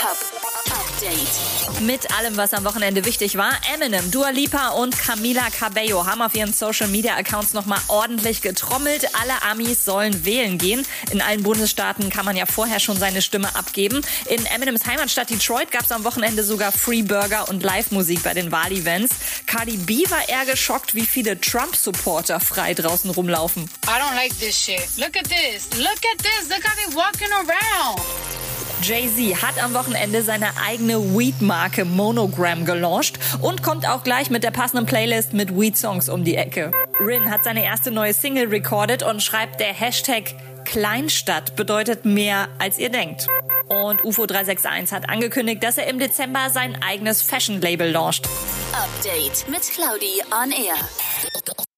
Update. Mit allem, was am Wochenende wichtig war, Eminem, Dua Lipa und Camila Cabello haben auf ihren Social Media Accounts nochmal ordentlich getrommelt. Alle Amis sollen wählen gehen. In allen Bundesstaaten kann man ja vorher schon seine Stimme abgeben. In Eminems Heimatstadt Detroit gab es am Wochenende sogar Free Burger und Live-Musik bei den Wahlevents. Cardi B war eher geschockt, wie viele Trump-Supporter frei draußen rumlaufen. I don't like this shit. Look at this. Look at this. Look how they walking around. Jay-Z hat am Wochenende seine eigene Weed-Marke Monogram gelauncht und kommt auch gleich mit der passenden Playlist mit Weed-Songs um die Ecke. Rin hat seine erste neue Single recorded und schreibt, der Hashtag Kleinstadt bedeutet mehr, als ihr denkt. Und UFO 361 hat angekündigt, dass er im Dezember sein eigenes Fashion-Label launcht. Update mit Claudi on Air.